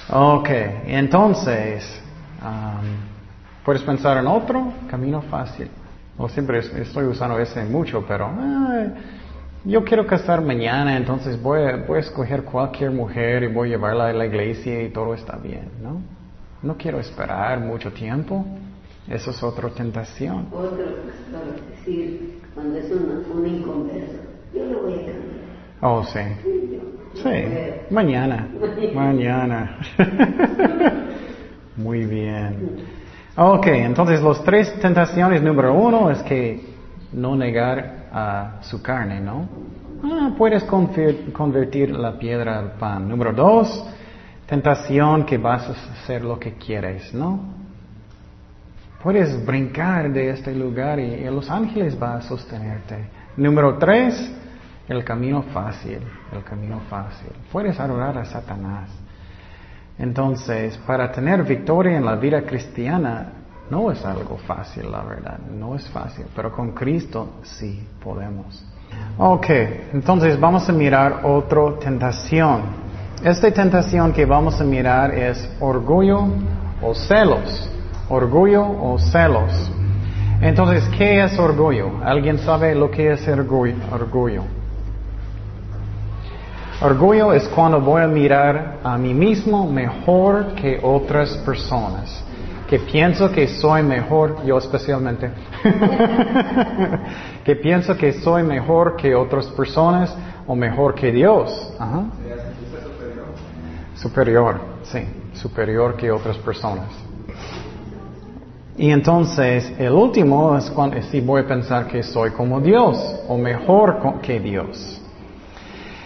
Ok, entonces, um, ¿puedes pensar en otro camino fácil? O siempre estoy usando ese mucho, pero yo quiero casar mañana, entonces voy a, voy a escoger cualquier mujer y voy a llevarla a la iglesia y todo está bien, ¿no? No quiero esperar mucho tiempo. Eso es otra tentación. Otro, decir, cuando es una, inconversa, yo lo voy a cambiar. Oh, sí. Sí, mañana. Mañana. <laughs> Muy bien. Ok, entonces los tres tentaciones, número uno es que no negar a su carne, ¿no? Ah, puedes convertir la piedra al pan. Número dos, tentación que vas a hacer lo que quieres, ¿no? Puedes brincar de este lugar y, los ángeles van a sostenerte. Número tres, el camino fácil, el camino fácil. Puedes adorar a Satanás. Entonces, para tener victoria en la vida cristiana no es algo fácil, la verdad, no es fácil, pero con Cristo sí podemos. Ok, entonces vamos a mirar otra tentación. Esta tentación que vamos a mirar es orgullo o celos orgullo o celos. Entonces, ¿qué es orgullo? ¿Alguien sabe lo que es orgullo? Orgullo es cuando voy a mirar a mí mismo mejor que otras personas. Que pienso que soy mejor, yo especialmente, <laughs> que pienso que soy mejor que otras personas o mejor que Dios. Superior, sí, superior que otras personas. Y entonces el último es cuando si voy a pensar que soy como Dios o mejor que Dios.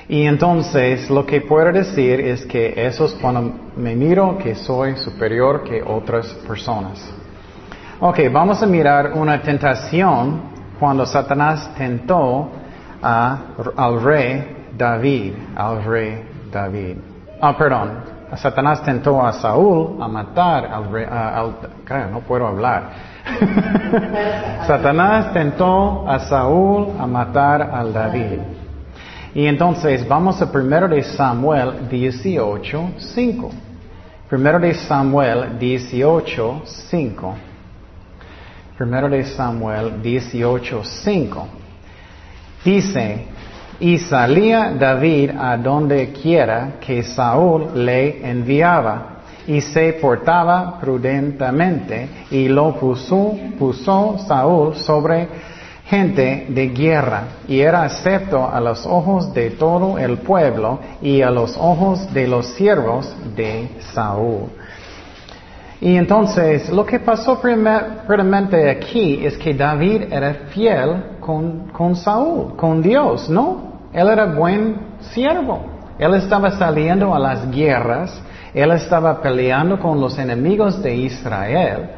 Y entonces lo que puedo decir es que eso es cuando me miro que soy superior que otras personas. Ok, vamos a mirar una tentación cuando Satanás tentó al rey David, al rey David. Ah, perdón, Satanás tentó a Saúl a matar al rey, no puedo hablar. <laughs> Satanás tentó a Saúl a matar al David. Y entonces vamos a primero de Samuel 18, 5. Primero de Samuel 18, 5. Primero de Samuel 18, 5. Dice, y salía David a donde quiera que Saúl le enviaba, y se portaba prudentemente, y lo puso, Saúl sobre gente de guerra, y era acepto a los ojos de todo el pueblo y a los ojos de los siervos de Saúl. Y entonces lo que pasó primeramente aquí es que David era fiel con, con Saúl, con Dios, ¿no? Él era buen siervo. Él estaba saliendo a las guerras Él estaba peleando con los enemigos de Israel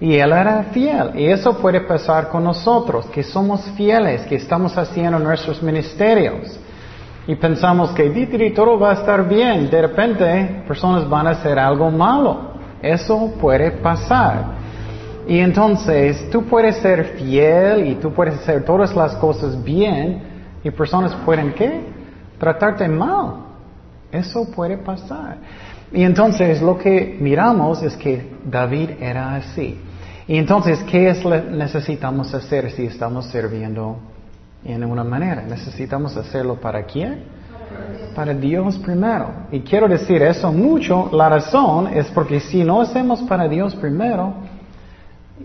y él era fiel. Y eso puede pasar con nosotros, que somos fieles, que estamos haciendo nuestros ministerios. Y pensamos que todo va a estar bien. De repente, personas van a hacer algo malo. Eso puede pasar. Y entonces, tú puedes ser fiel y tú puedes hacer todas las cosas bien y personas pueden, ¿qué? Tratarte mal. Eso puede pasar. Y entonces lo que miramos es que David era así. Y entonces, ¿qué es necesitamos hacer si estamos sirviendo en una manera? Necesitamos hacerlo para quién? Para Dios primero. Y quiero decir eso mucho. La razón es porque si no hacemos para Dios primero,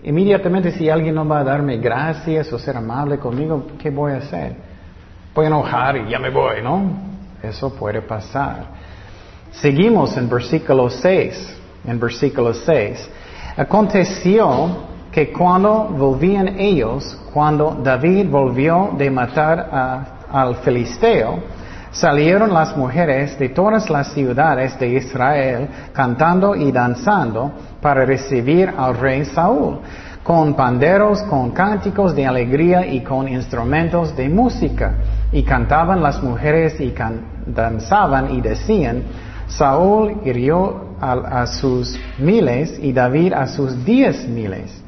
inmediatamente si alguien no va a darme gracias o ser amable conmigo, ¿qué voy a hacer? Voy a y ya me voy, ¿no? Eso puede pasar. Seguimos en versículo 6. En versículo 6. Aconteció que cuando volvían ellos, cuando David volvió de matar al filisteo, salieron las mujeres de todas las ciudades de Israel cantando y danzando para recibir al rey Saúl, con panderos, con cánticos de alegría y con instrumentos de música. Y cantaban las mujeres y danzaban y decían, Saúl hirió a, sus miles y David a sus diez miles.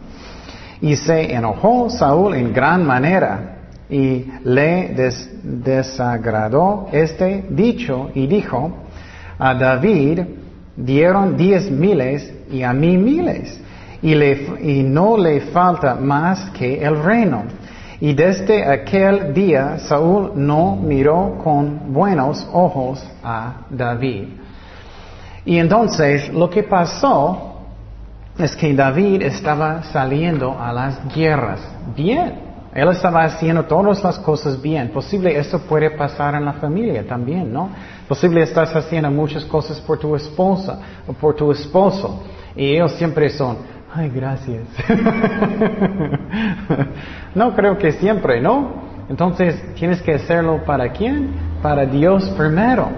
Y se enojó Saúl en gran manera y le desagradó este dicho y dijo, a David dieron diez miles y a mí miles y, y no le falta más que el reino. Y desde aquel día Saúl no miró con buenos ojos a David. Y entonces lo que pasó es que David estaba saliendo a las guerras bien. Él estaba haciendo todas las cosas bien. Posible eso puede pasar en la familia también, ¿no? Posible estás haciendo muchas cosas por tu esposa o por tu esposo. Y ellos siempre son, ay, gracias. <laughs> no creo que siempre, ¿no? Entonces tienes que hacerlo para quién? Para Dios primero.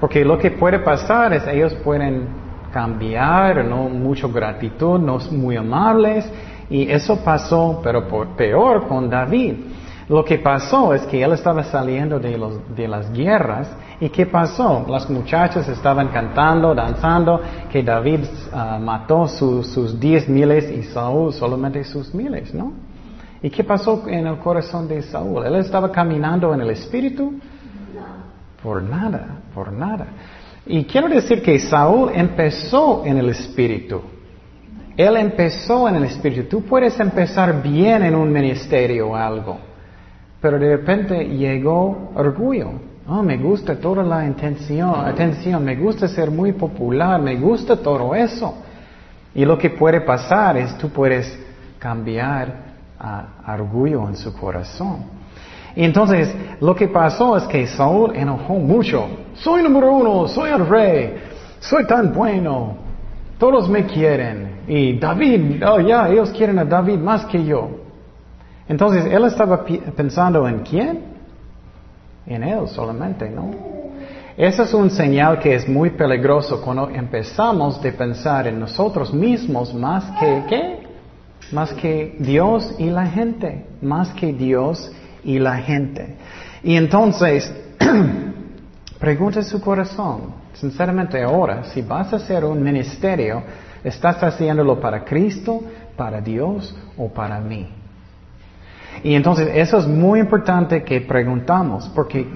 Porque lo que puede pasar es ellos pueden cambiar, no mucho gratitud, no muy amables, y eso pasó, pero por, peor con David. Lo que pasó es que él estaba saliendo de, los, de las guerras, y ¿qué pasó? Las muchachas estaban cantando, danzando, que David ah, mató sus diez miles y Saúl solamente sus miles, ¿no? ¿Y qué pasó en el corazón de Saúl? Él estaba caminando en el espíritu, por nada, por nada. Y quiero decir que Saúl empezó en el espíritu. Él empezó en el espíritu. Tú puedes empezar bien en un ministerio o algo, pero de repente llegó orgullo. Oh, me gusta toda la intención, atención, me gusta ser muy popular, me gusta todo eso. Y lo que puede pasar es tú puedes cambiar a orgullo en su corazón. Y entonces lo que pasó es que Saúl enojó mucho. Soy número uno, soy el rey, soy tan bueno, todos me quieren. Y David, oh ya, ellos quieren a David más que yo. Entonces él estaba pensando en quién? En él solamente, ¿no? Ese es un señal que es muy peligroso cuando empezamos de pensar en nosotros mismos más que qué? Más que Dios y la gente, más que Dios y la gente. Y entonces, <clears throat> pregunta su corazón, sinceramente ahora, si vas a hacer un ministerio, ¿estás haciéndolo para Cristo, para Dios o para mí? Y entonces eso es muy importante que preguntamos, porque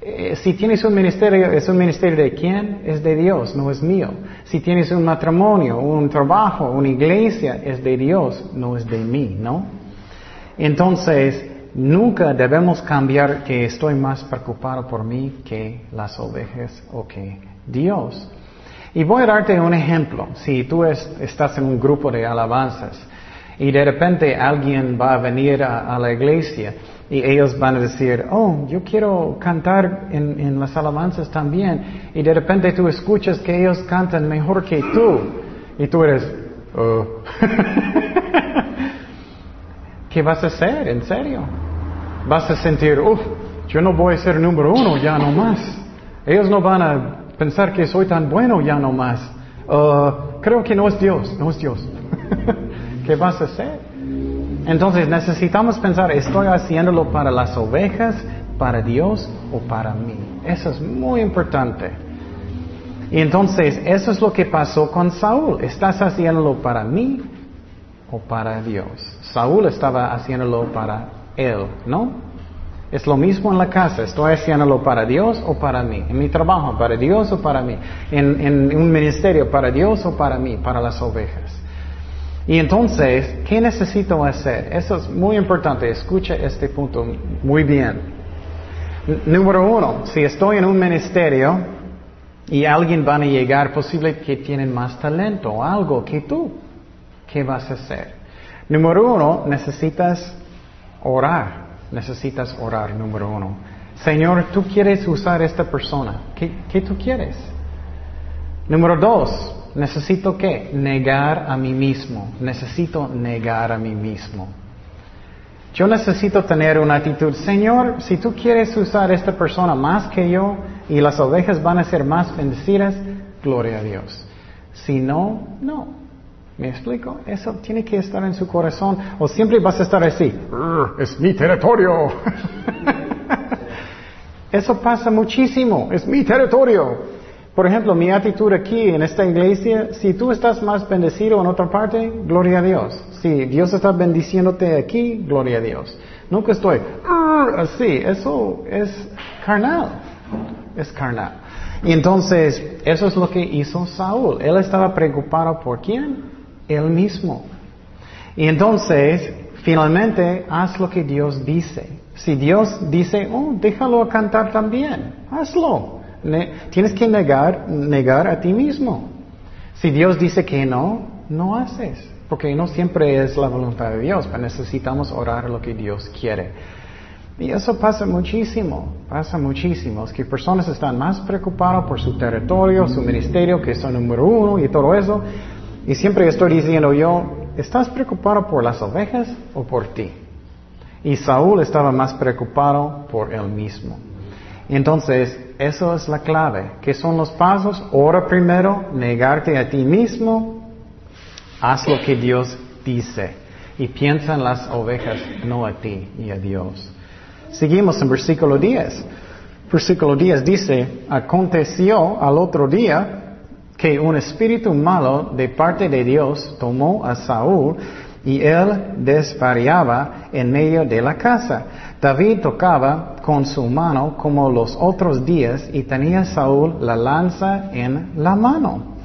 eh, si tienes un ministerio, ¿es un ministerio de quién? Es de Dios, no es mío. Si tienes un matrimonio, un trabajo, una iglesia, es de Dios, no es de mí, ¿no? Entonces, Nunca debemos cambiar que estoy más preocupado por mí que las ovejas o que Dios. Y voy a darte un ejemplo. Si tú estás en un grupo de alabanzas y de repente alguien va a venir a, la iglesia y ellos van a decir, oh, yo quiero cantar en, las alabanzas también. Y de repente tú escuchas que ellos cantan mejor que tú. Y tú eres, oh. <laughs> ¿qué vas a hacer? ¿En serio? vas a sentir, uff, yo no voy a ser número uno ya no más. Ellos no van a pensar que soy tan bueno ya no más. Uh, creo que no es Dios, no es Dios. ¿Qué vas a hacer? Entonces necesitamos pensar, ¿estoy haciéndolo para las ovejas, para Dios o para mí? Eso es muy importante. Y entonces, eso es lo que pasó con Saúl. ¿Estás haciéndolo para mí o para Dios? Saúl estaba haciéndolo para él, ¿no? Es lo mismo en la casa. ¿Estoy haciéndolo para Dios o para mí? En mi trabajo, para Dios o para mí? En, en un ministerio, para Dios o para mí? Para las ovejas. Y entonces, ¿qué necesito hacer? Eso es muy importante. Escucha este punto muy bien. Número uno, si estoy en un ministerio y alguien va a llegar, posible que tienen más talento o algo que tú, ¿qué vas a hacer? Número uno, necesitas orar. Necesitas orar, número uno. Señor, tú quieres usar esta persona. ¿Qué, qué tú quieres? Número dos, necesito qué? Negar a mí mismo. Necesito negar a mí mismo. Yo necesito tener una actitud, Señor, si tú quieres usar esta persona más que yo y las ovejas van a ser más bendecidas, gloria a Dios. Si no, no. ¿Me explico? Eso tiene que estar en su corazón o siempre vas a estar así, "Urgh, es mi territorio. <laughs> Eso pasa muchísimo, es mi territorio. Por ejemplo, mi actitud aquí en esta iglesia, si tú estás más bendecido en otra parte, gloria a Dios. Si Dios está bendiciéndote aquí, gloria a Dios. Nunca estoy así, eso es carnal, es carnal. Y entonces, eso es lo que hizo Saúl. Él estaba preocupado por quién? Él mismo. Y entonces, finalmente, haz lo que Dios dice. Si Dios dice, oh, déjalo cantar también, hazlo. Ne- tienes que negar, negar a ti mismo. Si Dios dice que no, no haces. Porque no siempre es la voluntad de Dios, pero necesitamos orar lo que Dios quiere. Y eso pasa muchísimo, pasa muchísimo. Es que personas están más preocupadas por su territorio, su ministerio, que son número uno y todo eso. Y siempre estoy diciendo yo, ¿estás preocupado por las ovejas o por ti? Y Saúl estaba más preocupado por él mismo. Entonces, eso es la clave. ¿Qué son los pasos? Ora primero, negarte a ti mismo, haz lo que Dios dice y piensa en las ovejas, no a ti y a Dios. Seguimos en versículo 10. Versículo 10 dice, aconteció al otro día que un espíritu malo de parte de Dios tomó a Saúl y él desvariaba en medio de la casa. David tocaba con su mano como los otros días y tenía Saúl la lanza en la mano.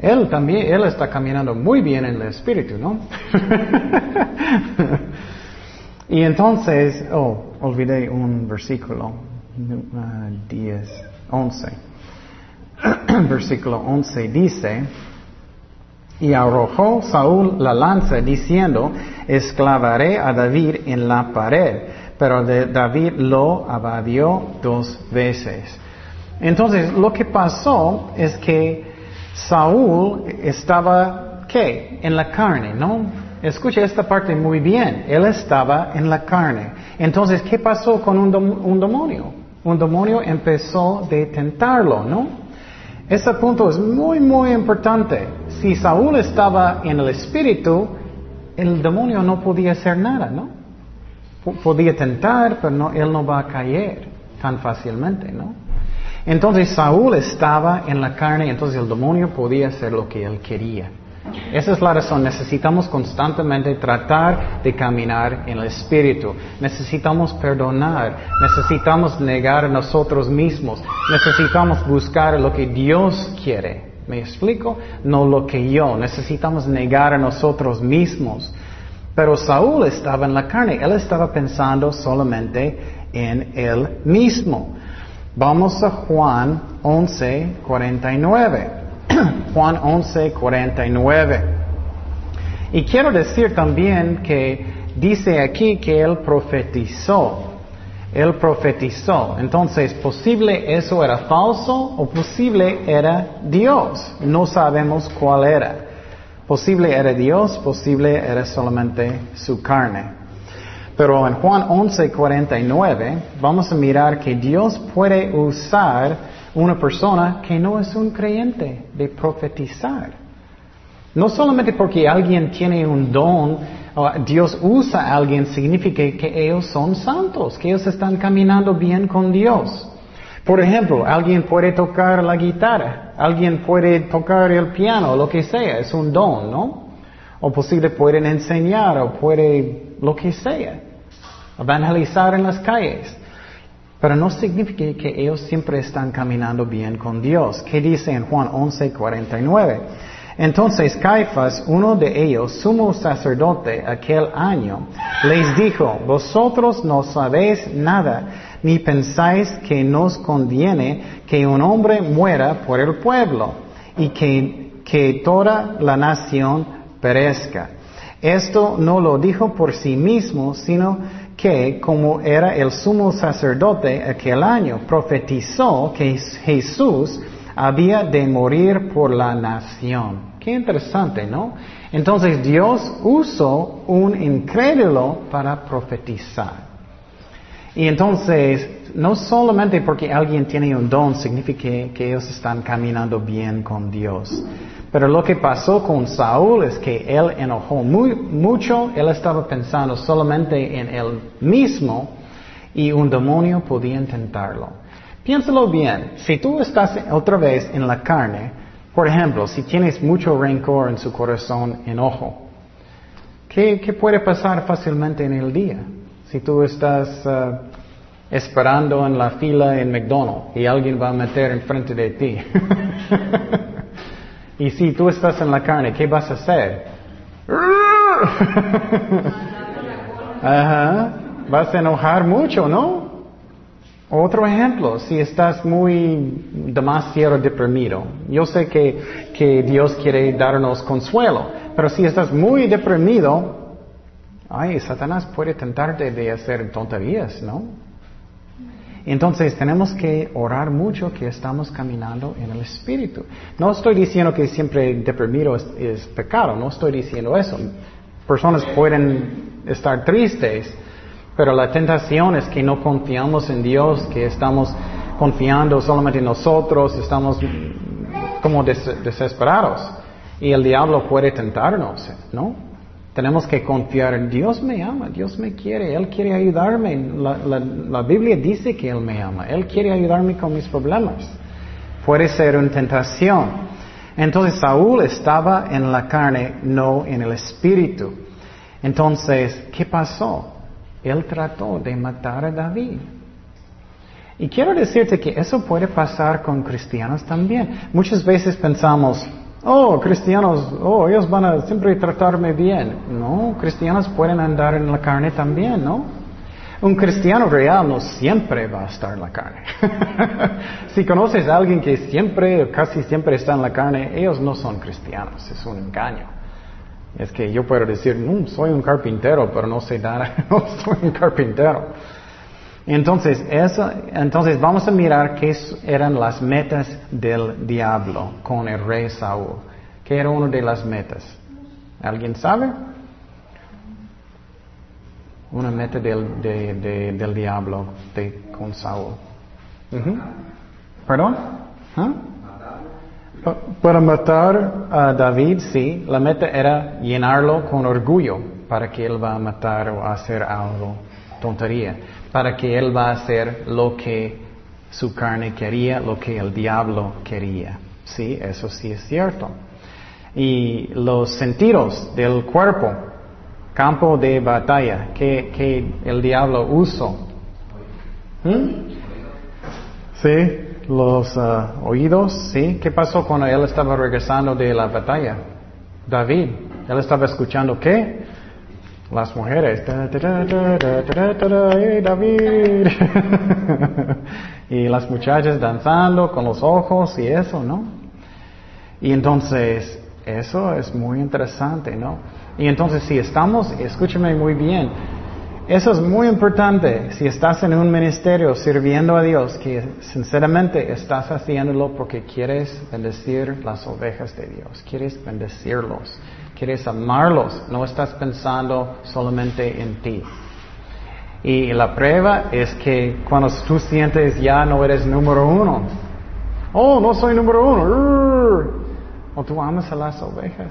Él también, él está caminando muy bien en el espíritu, ¿no? <laughs> y entonces, oh, olvidé un versículo, uh, 10, 11. <clears throat> versículo 11 dice, y arrojó Saúl la lanza diciendo, esclavaré a David en la pared, pero de David lo abadió dos veces. Entonces, lo que pasó es que Saúl estaba, ¿qué? En la carne, ¿no? Escucha esta parte muy bien. Él estaba en la carne. Entonces, ¿qué pasó con un, un demonio? Un demonio empezó de tentarlo, ¿no? Ese punto es muy, muy importante. Si Saúl estaba en el espíritu, el demonio no podía hacer nada, ¿no? Podía tentar, pero no, él no va a caer tan fácilmente, ¿no? Entonces Saúl estaba en la carne, entonces el demonio podía hacer lo que él quería. Esa es la razón. Necesitamos constantemente tratar de caminar en el Espíritu. Necesitamos perdonar. Necesitamos negar a nosotros mismos. Necesitamos buscar lo que Dios quiere. ¿Me explico? No lo que yo. Necesitamos negar a nosotros mismos. Pero Saúl estaba en la carne. Él estaba pensando solamente en él mismo. Vamos a Juan 11, 49. <clears throat> Juan 11, 49. Y quiero decir también que dice aquí que él profetizó. Él profetizó. Entonces, posible eso era falso o posible era Dios. No sabemos cuál era. Posible era Dios, posible era solamente su carne. Pero en Juan 11, 49 vamos a mirar que Dios puede usar una persona que no es un creyente de profetizar. No solamente porque alguien tiene un don, o Dios usa a alguien, significa que ellos son santos, que ellos están caminando bien con Dios. Por ejemplo, alguien puede tocar la guitarra, alguien puede tocar el piano, lo que sea, es un don, ¿no? O posible pueden enseñar o puede lo que sea, evangelizar en las calles. Pero no significa que ellos siempre están caminando bien con Dios. ¿Qué dice en Juan 11, 49? Entonces Caifás, uno de ellos, sumo sacerdote aquel año, les dijo, vosotros no sabéis nada, ni pensáis que nos conviene que un hombre muera por el pueblo y que, que toda la nación perezca. Esto no lo dijo por sí mismo, sino que, como era el sumo sacerdote aquel año, profetizó que Jesús había de morir por la nación. Qué interesante, ¿no? Entonces Dios usó un incrédulo para profetizar. Y entonces, no solamente porque alguien tiene un don significa que, ellos están caminando bien con Dios. Pero lo que pasó con Saúl es que él enojó muy, mucho, él estaba pensando solamente en él mismo y un demonio podía intentarlo. Piénsalo bien, si tú estás otra vez en la carne, por ejemplo, si tienes mucho rencor en su corazón, enojo, ¿qué, qué puede pasar fácilmente en el día? Si tú estás uh, esperando en la fila en McDonald's y alguien va a meter enfrente de ti. <laughs> y si tú estás en la carne, ¿qué vas a hacer? <laughs> Ajá. Vas a enojar mucho, ¿no? Otro ejemplo, si estás muy demasiado deprimido. Yo sé que, que Dios quiere darnos consuelo, pero si estás muy deprimido, ay, Satanás puede tentarte de hacer tonterías, ¿no? Entonces tenemos que orar mucho que estamos caminando en el Espíritu. No estoy diciendo que siempre deprimido es, pecado, no estoy diciendo eso. Personas pueden estar tristes, pero la tentación es que no confiamos en Dios, que estamos confiando solamente en nosotros, estamos como desesperados. Y el diablo puede tentarnos, ¿no? Tenemos que confiar en Dios me ama, Dios me quiere, Él quiere ayudarme. La, Biblia dice que Él me ama, Él quiere ayudarme con mis problemas. Puede ser una tentación. Entonces Saúl estaba en la carne, no en el espíritu. Entonces, ¿qué pasó? Él trató de matar a David. Y quiero decirte que eso puede pasar con cristianos también. Muchas veces pensamos, oh, cristianos, oh, ellos van a siempre tratarme bien. No, cristianos pueden andar en la carne también, ¿no? Un cristiano real no siempre va a estar en la carne. <laughs> si conoces a alguien que siempre, casi siempre está en la carne, ellos no son cristianos, es un engaño. Es que yo puedo decir, no, soy un carpintero, pero no sé dar, <laughs> no soy un carpintero. Entonces, eso, entonces vamos a mirar qué eran las metas del diablo con el rey Saúl. ¿Qué era una de las metas? ¿Alguien sabe? Una meta del, del diablo con Saúl. ¿Perdón? ¿Ah? Para matar a David, sí, la meta era llenarlo con orgullo para que él va a matar o hacer algo, tontería, para que él va a hacer lo que su carne quería, lo que el diablo quería. Sí, eso sí es cierto. Y los sentidos del cuerpo, campo de batalla, que, el diablo usó. ¿Mm? Sí, los uh, oídos, ¿sí? ¿Qué pasó cuando él estaba regresando de la batalla? David, él estaba escuchando qué? Las mujeres, David. y las muchachas danzando con los ojos y eso, ¿no? Y entonces, eso es muy interesante, ¿no? Y entonces, si estamos, escúcheme muy bien, eso es muy importante si estás en un ministerio sirviendo a Dios, que sinceramente estás haciéndolo porque quieres bendecir las ovejas de Dios, quieres bendecirlos, quieres amarlos, no estás pensando solamente en ti. Y la prueba es que cuando tú sientes ya no eres número uno, Oh, no soy número uno. O tú amas a las ovejas.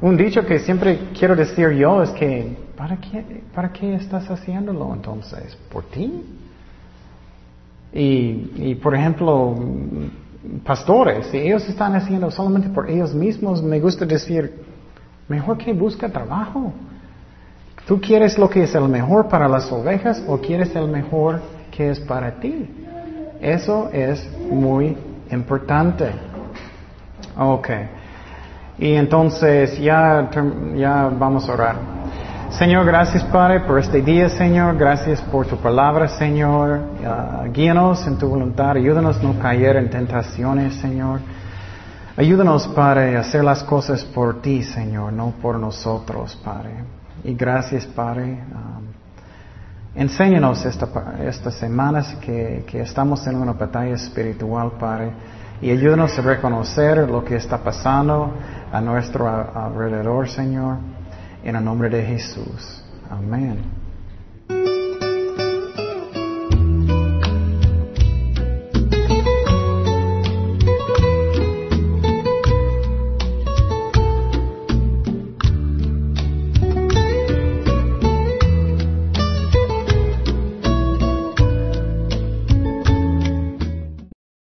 Un dicho que siempre quiero decir yo es que, ¿para qué, ¿para qué estás haciéndolo entonces? ¿Por ti? Y, y por ejemplo, pastores, si ellos están haciendo solamente por ellos mismos, me gusta decir, mejor que busca trabajo. ¿Tú quieres lo que es el mejor para las ovejas o quieres el mejor que es para ti? Eso es muy importante. Ok. Y entonces ya, ya vamos a orar. Señor, gracias Padre por este día, Señor. Gracias por tu palabra, Señor. Uh, guíanos en tu voluntad. Ayúdanos a no caer en tentaciones, Señor. Ayúdanos, Padre, a hacer las cosas por ti, Señor, no por nosotros, Padre. Y gracias, Padre. Um, enséñanos esta, estas semanas que, que estamos en una batalla espiritual, Padre. Y ayúdanos a reconocer lo que está pasando a nuestro alrededor, Señor. En el nombre de Jesús. Amén.